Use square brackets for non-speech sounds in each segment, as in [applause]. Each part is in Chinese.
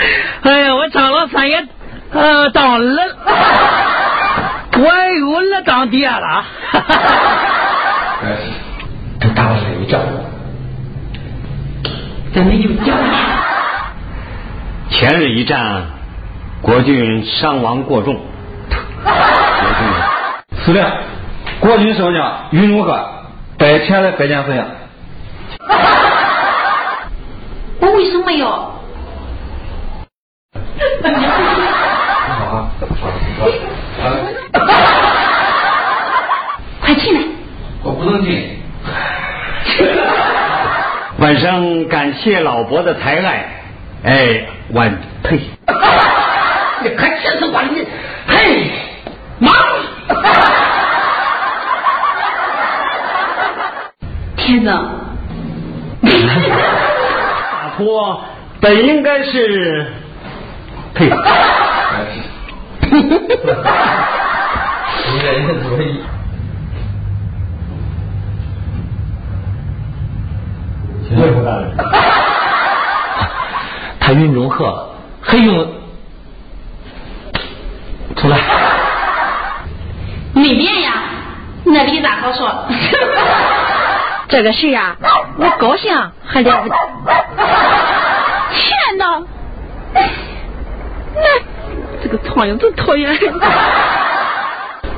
[laughs] 哎呀，我张老三也呃当了，[laughs] 我有了当爹了。哎，这打了一仗，怎么又叫了？前日一战，国军伤亡过重。[laughs] 司令，国军少将云中鹤在前来拜见司令。我为什么要？[laughs] 快进来！我不能进。[laughs] 晚上感谢老伯的抬爱，哎，晚退。[laughs] 你可气死我了！你，嘿，忙！天子，大托本应该是退。你这也主意。他云中鹤还用出来？没变呀，那比咋好说？这个事啊，我高兴还了不得。天哪！那这个苍蝇真讨厌。[laughs]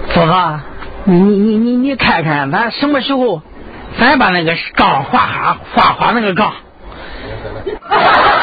福哥，你你你你你看看，咱什么时候咱把那个杠画哈画画那个缸？[laughs]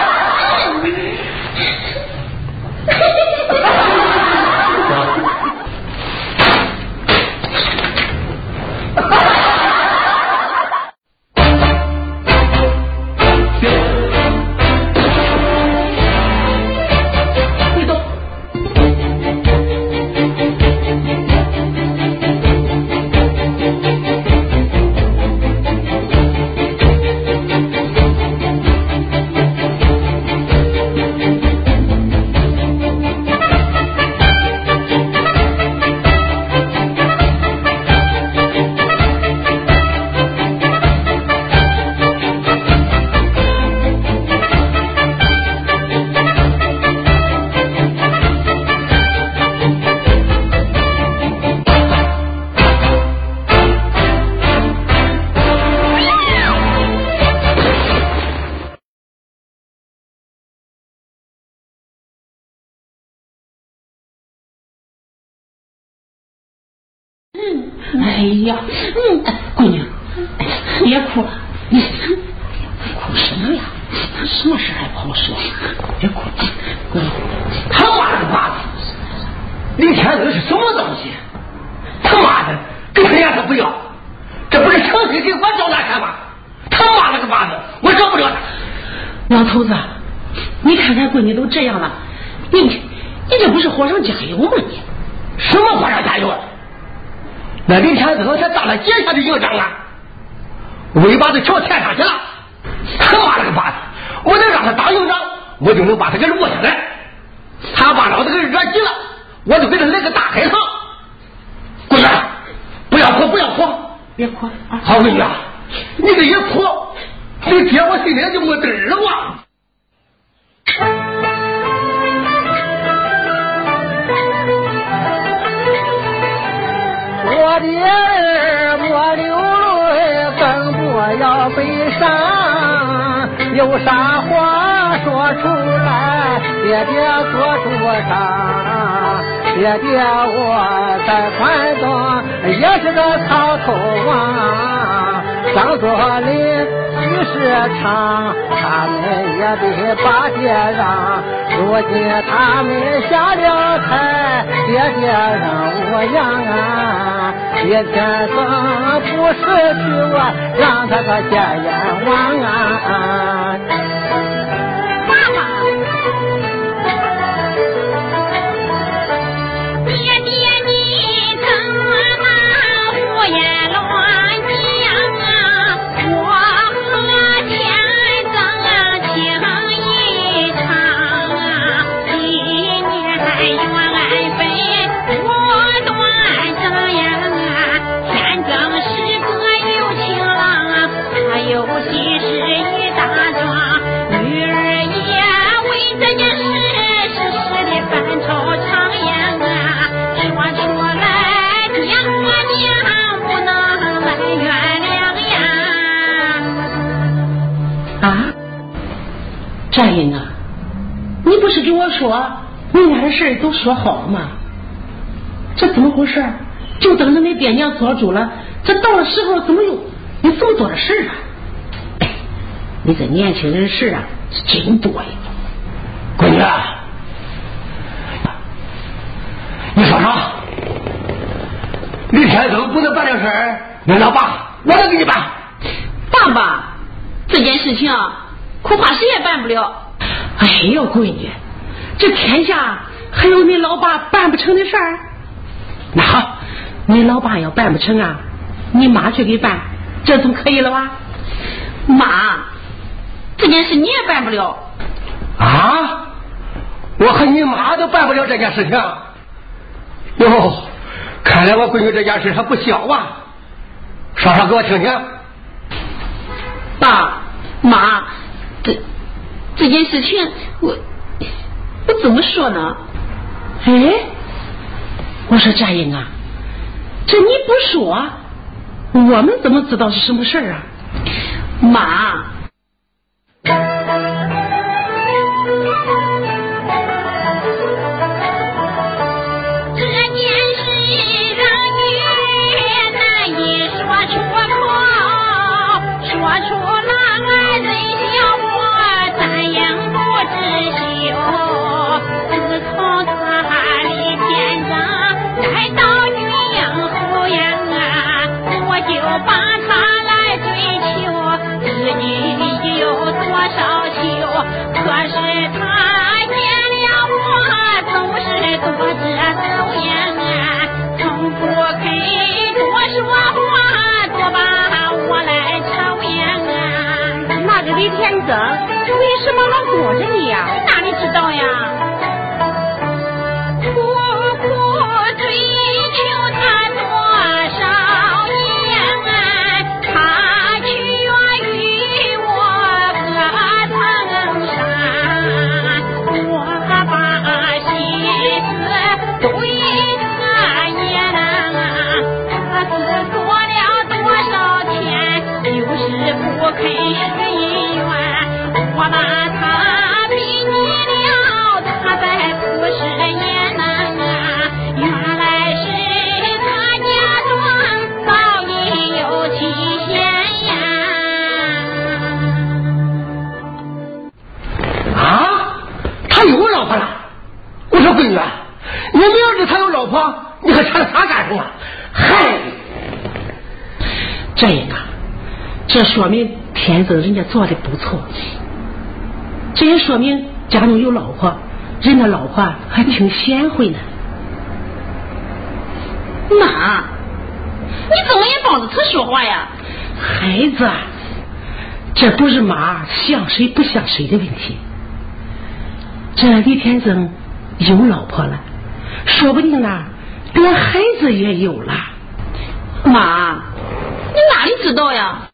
哎呀，嗯，闺女，别哭了，你哭什么呀？什么事还不好说？别哭，闺女，他妈的妈的，李天子是什么东西？他妈的，给他脸他不要，这不是强行给我找难看吗？他妈了个巴子，我饶不了他。老头子，你看看闺女都这样了，你你这不是火上加油吗？你什么火上加油？啊那李天子他当了几下的营长啊，尾巴都翘天上去了。他妈了个巴子，我能让他当营长，我就能把他给落下来。他把老子给惹急了，我就给他来个大海棠。闺女，不要哭，不要哭，别哭啊！好闺女，你这一哭，你爹我心里就没底儿了的儿莫流泪，更不要悲伤。有啥话说出来，爹爹做主张。爹爹我在关东也是个草头王，张作霖许世昌，他们也得把爹让。如今他们下了台，爹爹让我养啊。一天生不是去我，让他个见阎王啊！说你俩的事都说好了吗？这怎么回事？就等着你爹娘做主了，这到了时候怎么有有这么多的事啊？哎，你这年轻人事啊，是真多呀！闺女，你说啥？李天增不能办这事儿，那老爸我能给你办。爸爸，这件事情恐怕谁也办不了。哎呦，闺女，这天下还有你老爸办不成的事儿？那好，你老爸要办不成啊，你妈去给办，这总可以了吧？妈，这件事你也办不了。啊？我和你妈都办不了这件事情。哟，看来我闺女这件事还不小啊。说说给我听听。爸妈，这这件事情，我我怎么说呢？哎，我说佳英啊，这你不说，我们怎么知道是什么事儿啊？妈。这件事让女难以说出口，说这说明天增人家做的不错，这也说明家中有老婆，人家老婆还挺贤惠呢。妈，你怎么也帮着他说话呀？孩子，这不是妈像谁不像谁的问题。这李天增有老婆了，说不定呢，连孩子也有了。妈，你哪里知道呀？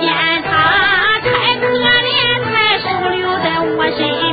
见他太可怜才收留在我身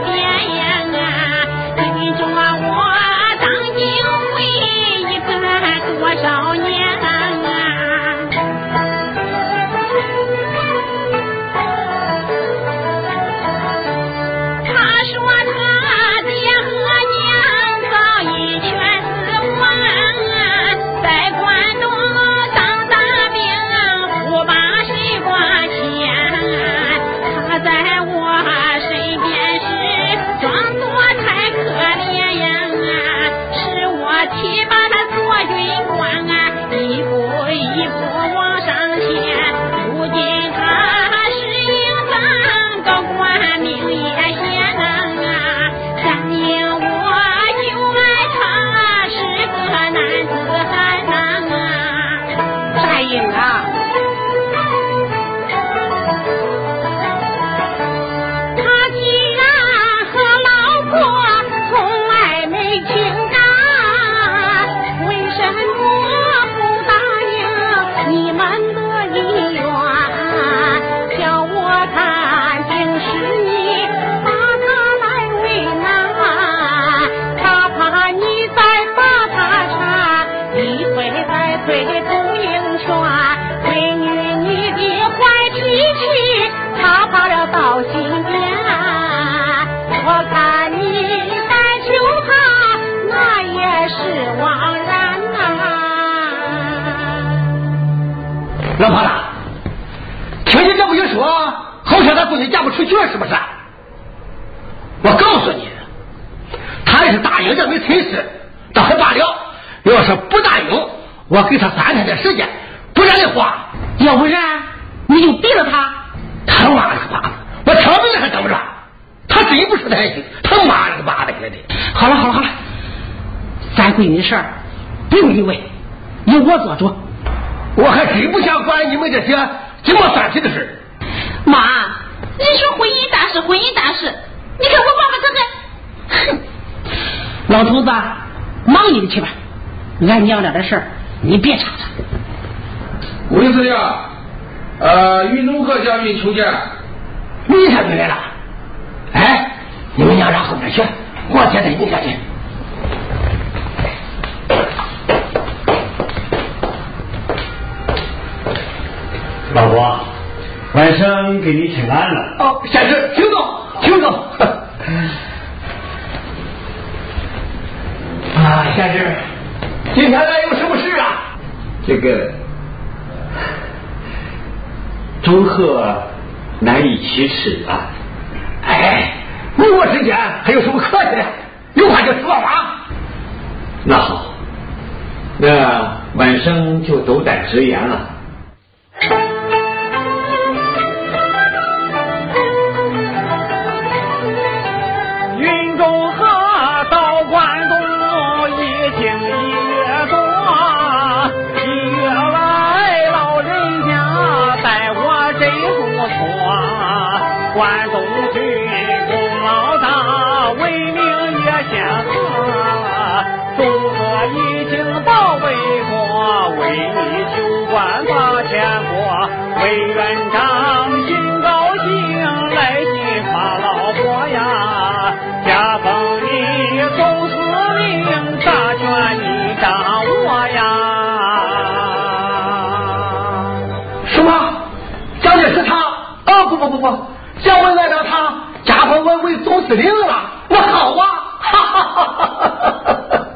我看你单求他，那也是枉然呐。老婆子，听你这么一说，好像咱闺女嫁不出去是不是？我告诉你，他要是答应这门亲事，倒还罢了；要是不答应，我给他三天的时间，不然的话，要不然你就毙了他。他妈了个巴子！我枪毙他！真不是太行，他妈了个巴子来的。好了好了好了，咱闺女的事儿不用你问，由我做主。我还真不想管你们这些鸡毛蒜皮的事。妈，你说婚姻大事，婚姻大事，你看我爸爸这个，哼，老头子，忙你的去吧，俺娘俩的事儿你别插他。吴司令，呃，云中鹤将军求见。你才回来了。哎，你们娘让后面去，我接待你下去。老婆，晚上给你请安了。哦，先生，请坐，请坐。[laughs] 啊，先生，今天来有什么事啊？这个祝贺难以启齿啊。哎，你我之间还有什么客气的？有话就说嘛。那好，那晚生就斗胆直言了。我为总司令了，那好啊！哈哈哈哈哈！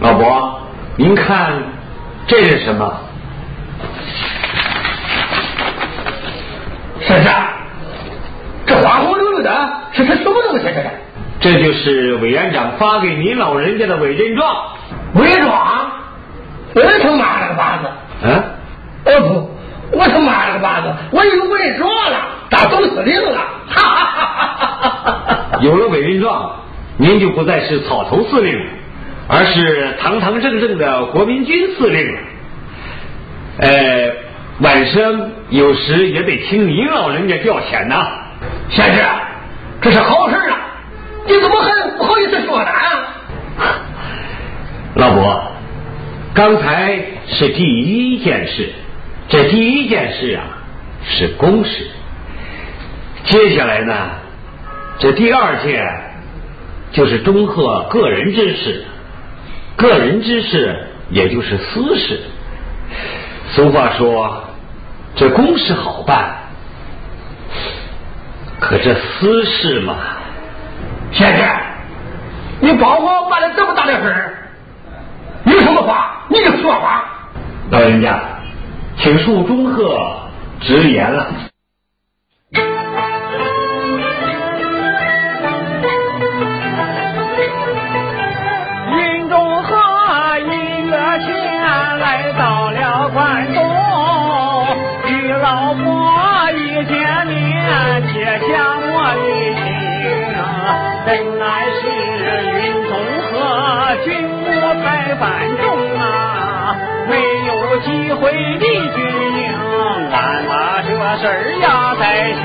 老伯，您看这是什么？婶婶，这花红溜溜的，是是什么东西？这是？这就是委员长发给您老人家的委任状。委状？我他妈了个巴子！嗯？哦不。我他妈了个巴子！我有委任状了，打总司令了！哈哈哈！有了委任状，您就不再是草头司令，而是堂堂正正的国民军司令了。呃，晚生有时也得听您老人家调遣呐。先生，这是好事啊！你怎么还不好意思说呢？[laughs] 老伯，刚才是第一件事。这第一件事啊是公事，接下来呢，这第二件就是祝贺个人之事，个人之事也就是私事。俗话说，这公事好办，可这私事嘛，先生，你帮我办了这么大的事儿有什么话你就说话，老人家。请恕忠贺直言了。见面，结下我的情，本来是云中鹤，君母百般重啊，没有机会的。事儿压，在胸，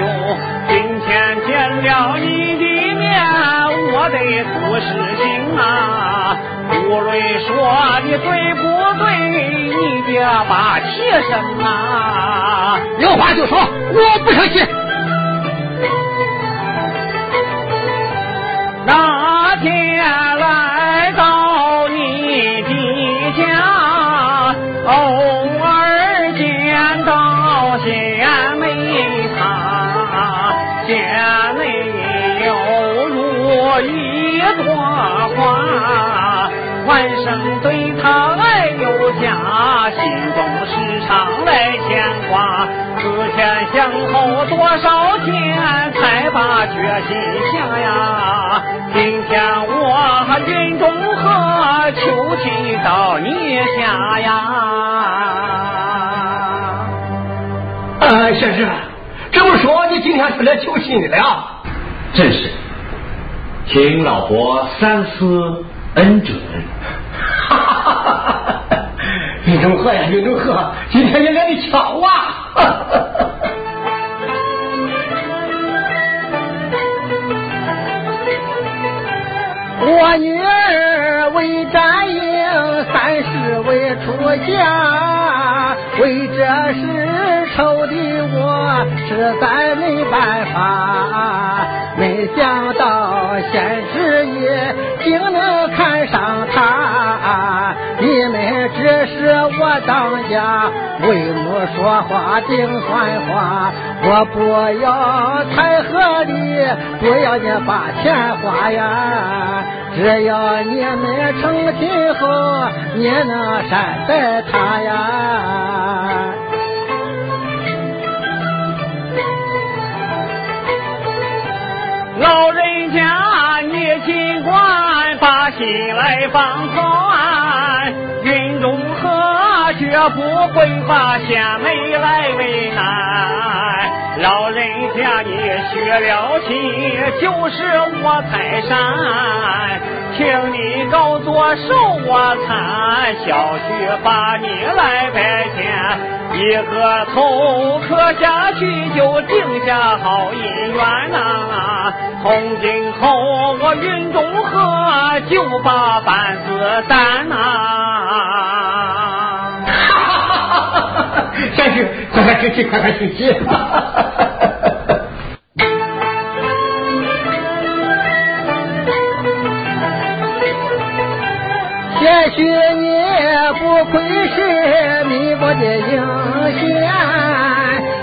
今天见了你的面，我得出实情啊。无论说的对不对，你别把气生啊。有话就说，我不生气。决心下呀，今天我云中鹤求亲到你家呀。哎，先生，这么说你今天是来求亲的了？正是，请老伯三思恩准。哈哈哈哈哈！云中鹤呀，云中鹤，今天你来的巧啊！我女儿为战营，三十未出嫁，为这事愁的我实在没办法。没想到县知也竟能看上他，你们只是我当家为母说话顶算话，我不要太合理，不要你把钱花呀。只要你们成亲后，你能善待他呀。老人家，你尽管把心来放宽，中和绝不会把贤妹来为难。老人家，你学了亲，就是我财神，请你高坐受我餐，小婿把你来拜见。一个头磕下去就定下好姻缘呐，从今后我云中鹤就把班子担呐。哈哈哈哈哈！先生，快快请起，快快请起。也许你不愧是民国的英雄，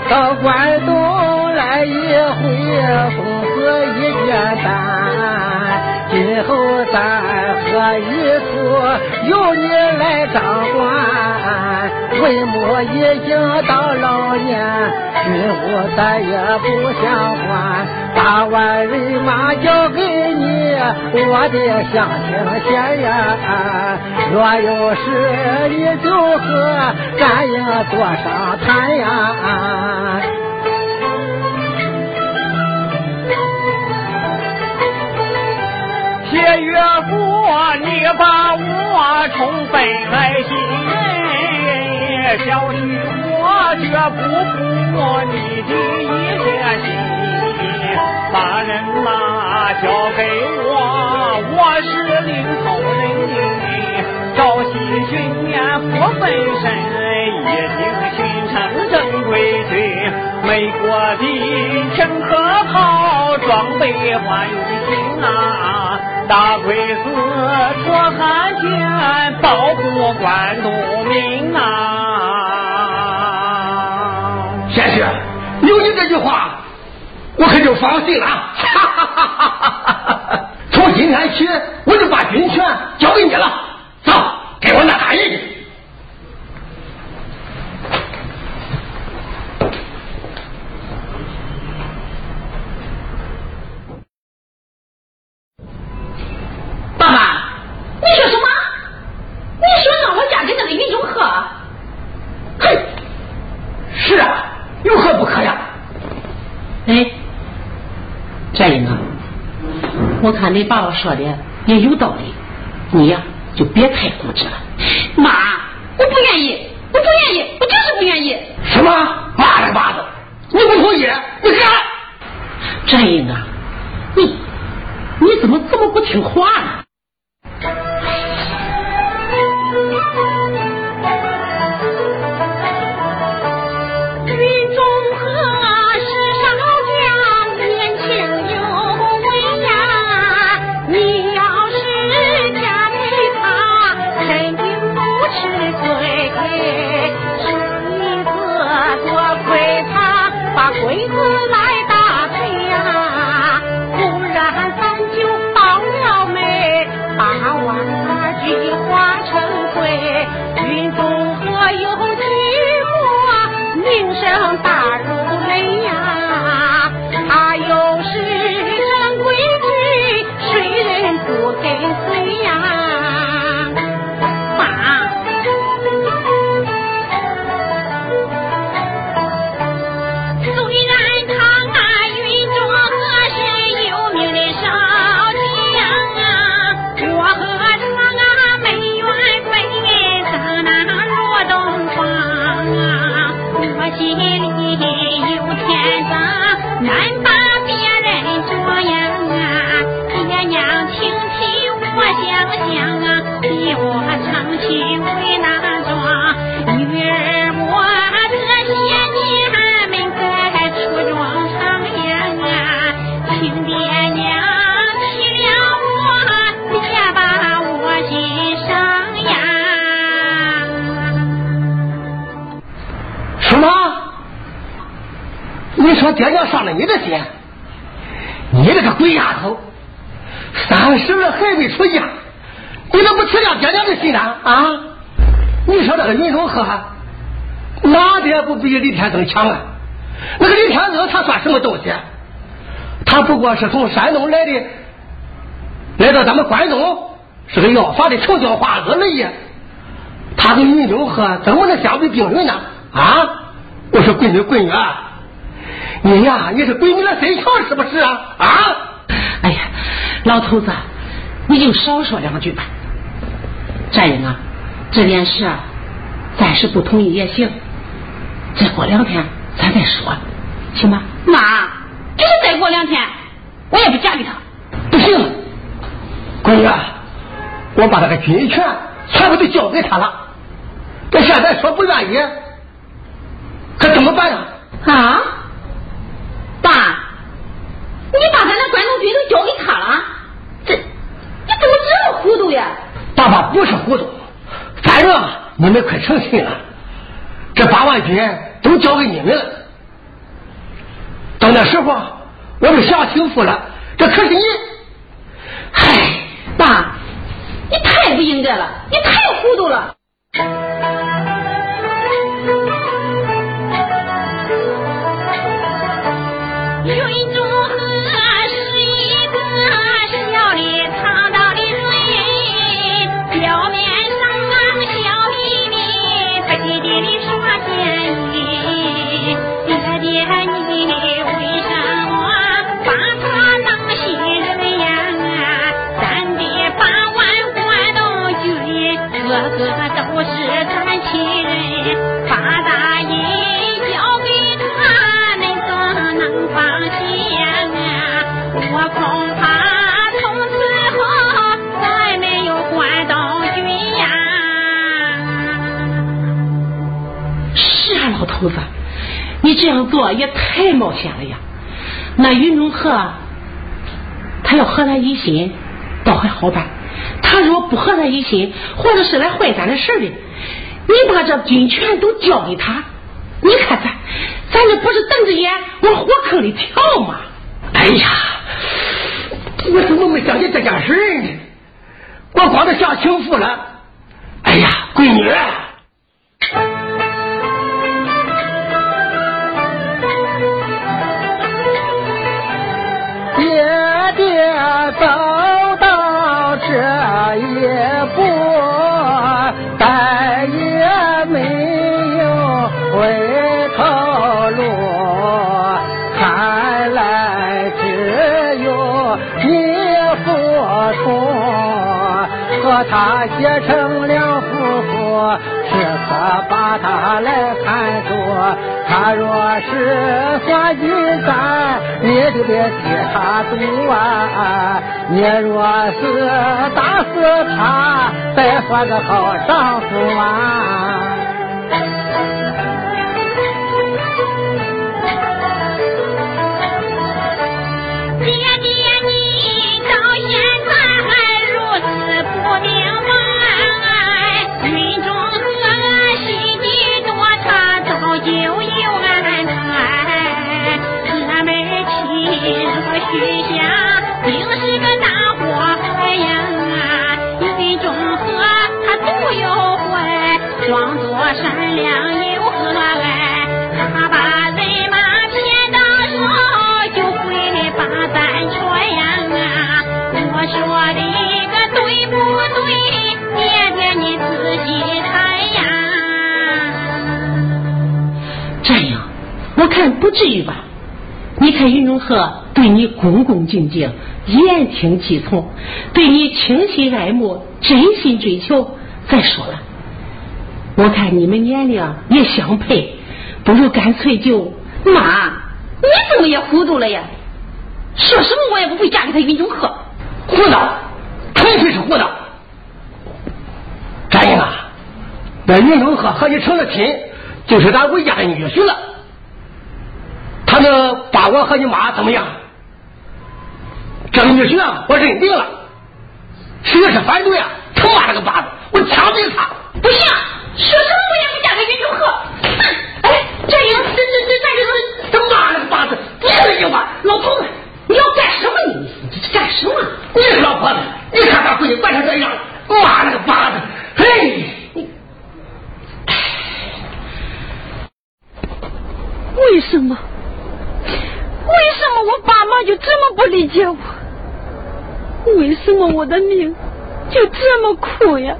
到关东来一回，封死一卷单。今后咱何一处由你来掌管？为母已经到老年，军务咱也不想还。八万人马交给你，我的乡亲县呀。若有事你就和咱也多商谈呀。谢岳父，你把我宠本来心，小婿我绝不负你的一片心。把人马交给我，我是领头人的，朝夕训练不分身，一经训成正规军。美国的陈和炮装备换一新啊。大鬼子托汉奸，保护关东民呐！先生，有你这句话，我可就放心了。哈哈哈哈哈！从今天起，我就把军权交给你了。走，给我拿大人去。看你爸爸说的也有道理，你呀就别太固执了。妈，我不愿意，我不愿意，我就是不愿意。什么？妈的妈的！你不同意？你干？战英啊，你你怎么这么不听话呢？云爹娘伤了你的心？你这个鬼丫头，三十了还未出嫁，你怎么不体谅爹娘的心呢？啊？你说这个云中鹤，哪点不比李天增强啊？那个李天增他算什么东西？他不过是从山东来的，来到咱们关东，是个要饭的穷叫花子而已。他跟云中鹤怎么能相提并论呢？啊！我说闺女闺女，你呀，你是闺女的身强是不是啊？啊！哎呀，老头子，你就少说两句吧。战英啊，这件事啊，暂时不同意也行，再过两天咱再说，行吗？妈，就是再过两天，我也不嫁给他。不行，闺女啊，我把那个军权全部都交给他了，这现在说不愿意，可怎么办呀？啊，爸，你把军都交给他了，这你怎么这么糊涂呀？爸爸不是糊涂，反正你们快成亲了，这八万军都交给你们了。到那时候，我们享清福了。这可是你，嗨，爸，你太不应该了，你太糊涂了。头子，你这样做也太冒险了呀。那云中鹤，他要和咱一心，倒还好办；他若不和咱一心，或者是来坏咱的事的，你把这军权都交给他，你看咱，咱这不是瞪着眼往火坑里跳吗？哎呀，我怎么没想起这件事呢？我光是享清福了。哎呀，闺女，他结成了夫妇，时刻把他来看住。他若是算计咱，你就别替他赌啊！你若是打死他，再算个好丈夫啊！亲若许下，定是个大祸害呀！云中鹤他独有慧，装作善良又和蔼，他把人马骗到手，就会把咱传呀！我说的个对不对？爹爹你仔细看呀！战英，我看不至于吧？你看云中鹤对你恭恭敬敬、言听计从，对你倾心爱慕、真心追求。再说了，我看你们年龄也相配，不如干脆就妈，你怎么也糊涂了呀？说什么我也不会嫁给他云中鹤。胡闹，纯粹是胡闹。张英啊，那云中鹤和你成了亲，就是咱魏家的女婿了。他能把我和你妈怎么样？这女婿啊，我认定了。谁要是反对啊，他妈了个巴子，我枪毙他！不行，说什么我也不嫁给云中鹤。哎，这英，这这这这这他妈了个巴子，你这句话，老头子，你要干什么？你你这干什么？你是老婆子，你看他闺女惯成这样，妈了个巴子！嘿，为什么？就这么不理解我？为什么我的命就这么苦呀？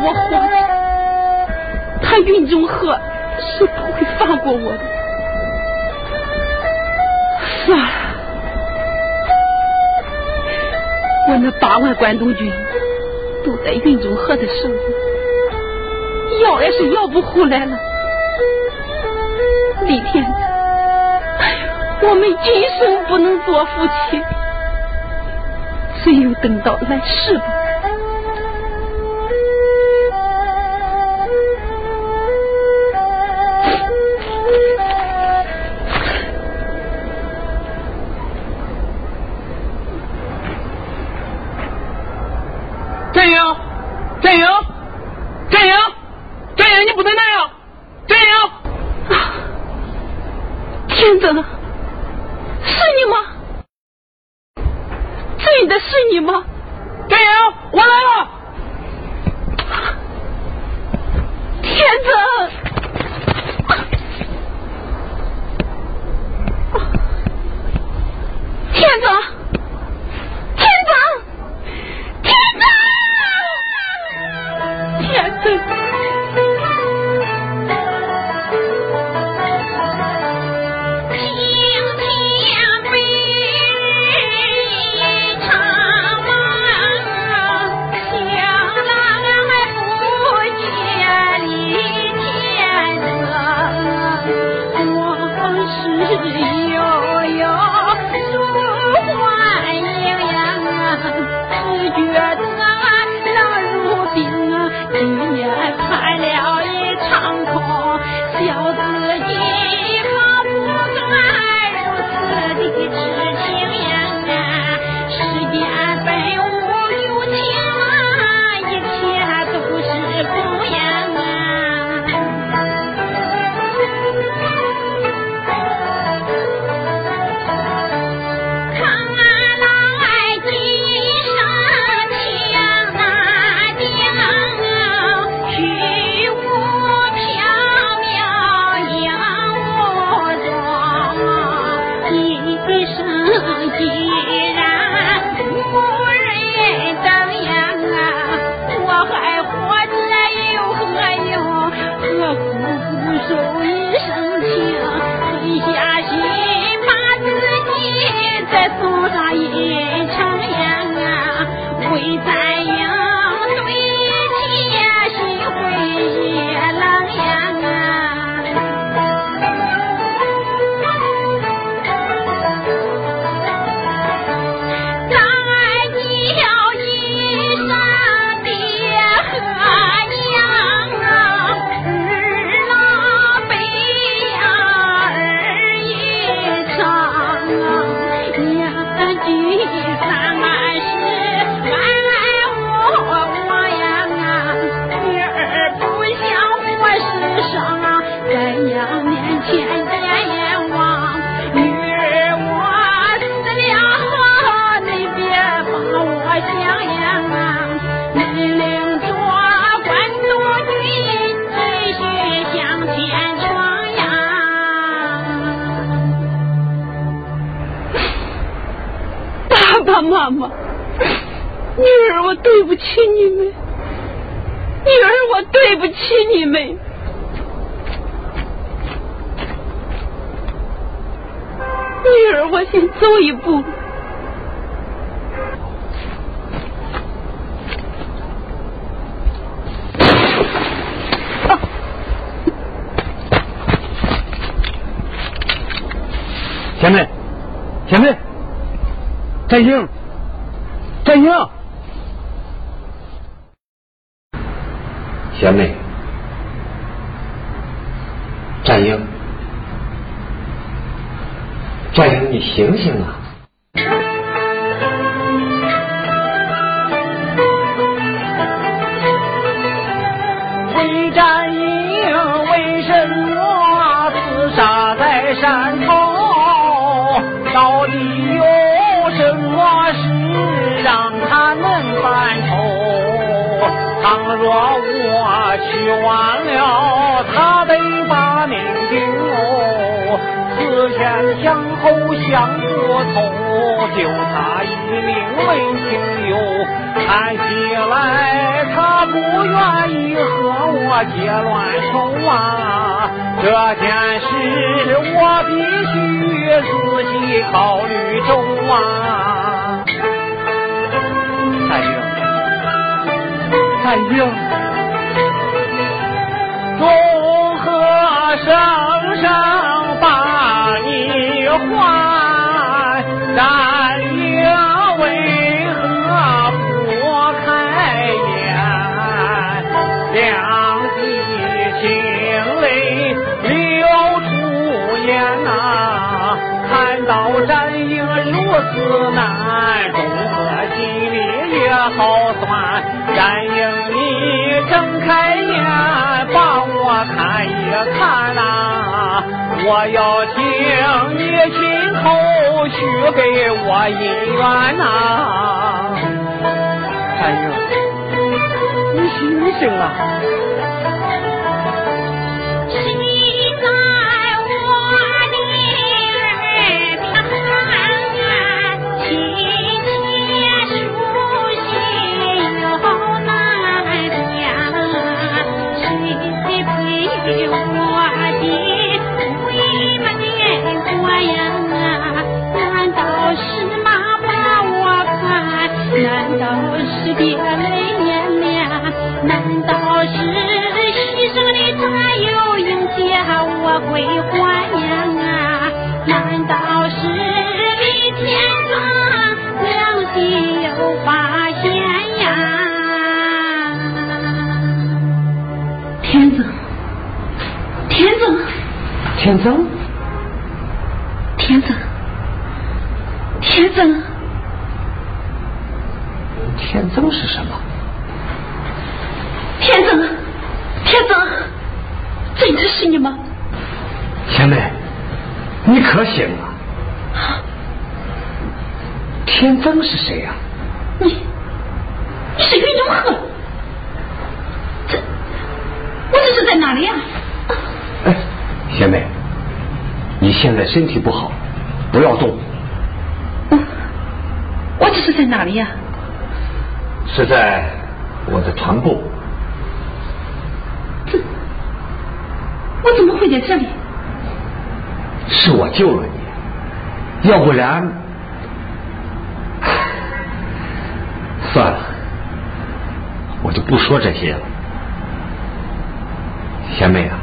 我活着他云中鹤是不会放过我的。算了我那八万关东军都在云中鹤的手里要也是要不回来了。李天我们今生不能做夫妻只有等到来世吧。前辈，前辈，战英，战英，贤妹，战英，战英，你醒醒啊！完了，他得把命丢。思前想后想不透，就他一命为情友，看起来他不愿意和我结乱仇啊。这件事我必须仔细考虑周啊。战英，战英，生生把你还，但也为何不开眼？两滴清泪流出眼呐、看到战英如此难，中和心里也好酸。战英，你睁开眼，看一看呐、我要听你亲口许给我姻缘呐、战英，你醒醒啊！归还呀？难道是李天庄良心有发现呀？天增，天增，天增，天增，天增。天增是什么？天增，天增，真的是你吗？可醒了？天增是谁呀、你，你是云中鹤？这，我这是在哪里呀、哎，贤妹，你现在身体不好，不要动。我，我这是在哪里呀、是在我的船部。这，我怎么会在这里？是我救了你，要不然，算了，我就不说这些了。贤妹啊，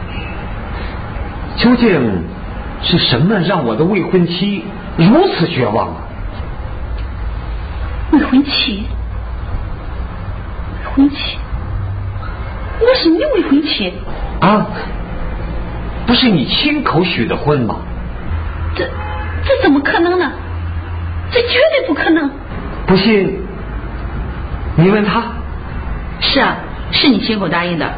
究竟是什么让我的未婚妻如此绝望啊？未婚妻，未婚妻，我是你未婚妻，啊，不是你亲口许的婚吗？这这怎么可能呢？这绝对不可能！不信，你问他。是啊，是你亲口答应的。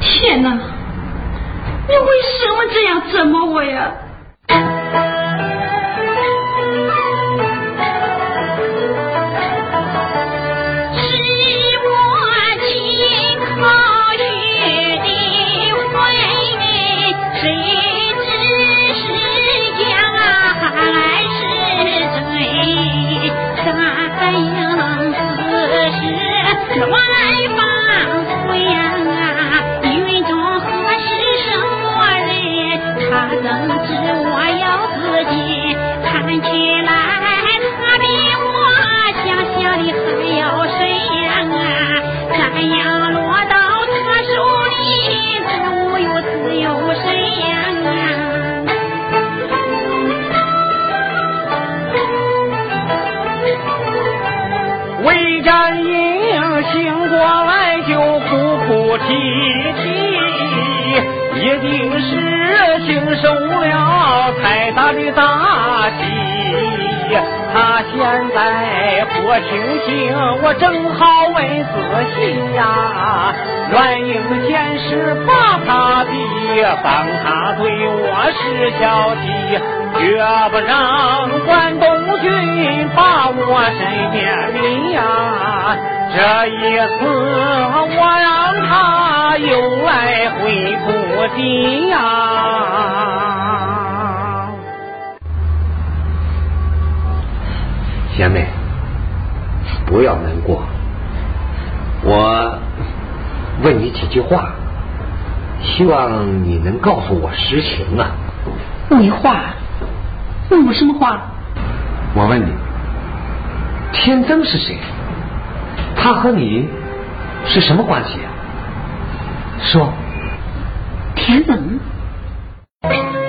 天哪，你为什么这样折磨我呀？哭哭啼啼，一定是经受了太大的打击。他现在不清醒，我正好为自喜呀。软硬见识把他比，帮他对我是小计，绝不让关东军把我身边离呀。这一次我让他又来回不敌呀。贤妹，不要难过。我问你几句话，希望你能告诉我实情啊。问话？问我什么话？我问你，天增是谁？他和你是什么关系啊？说。田总。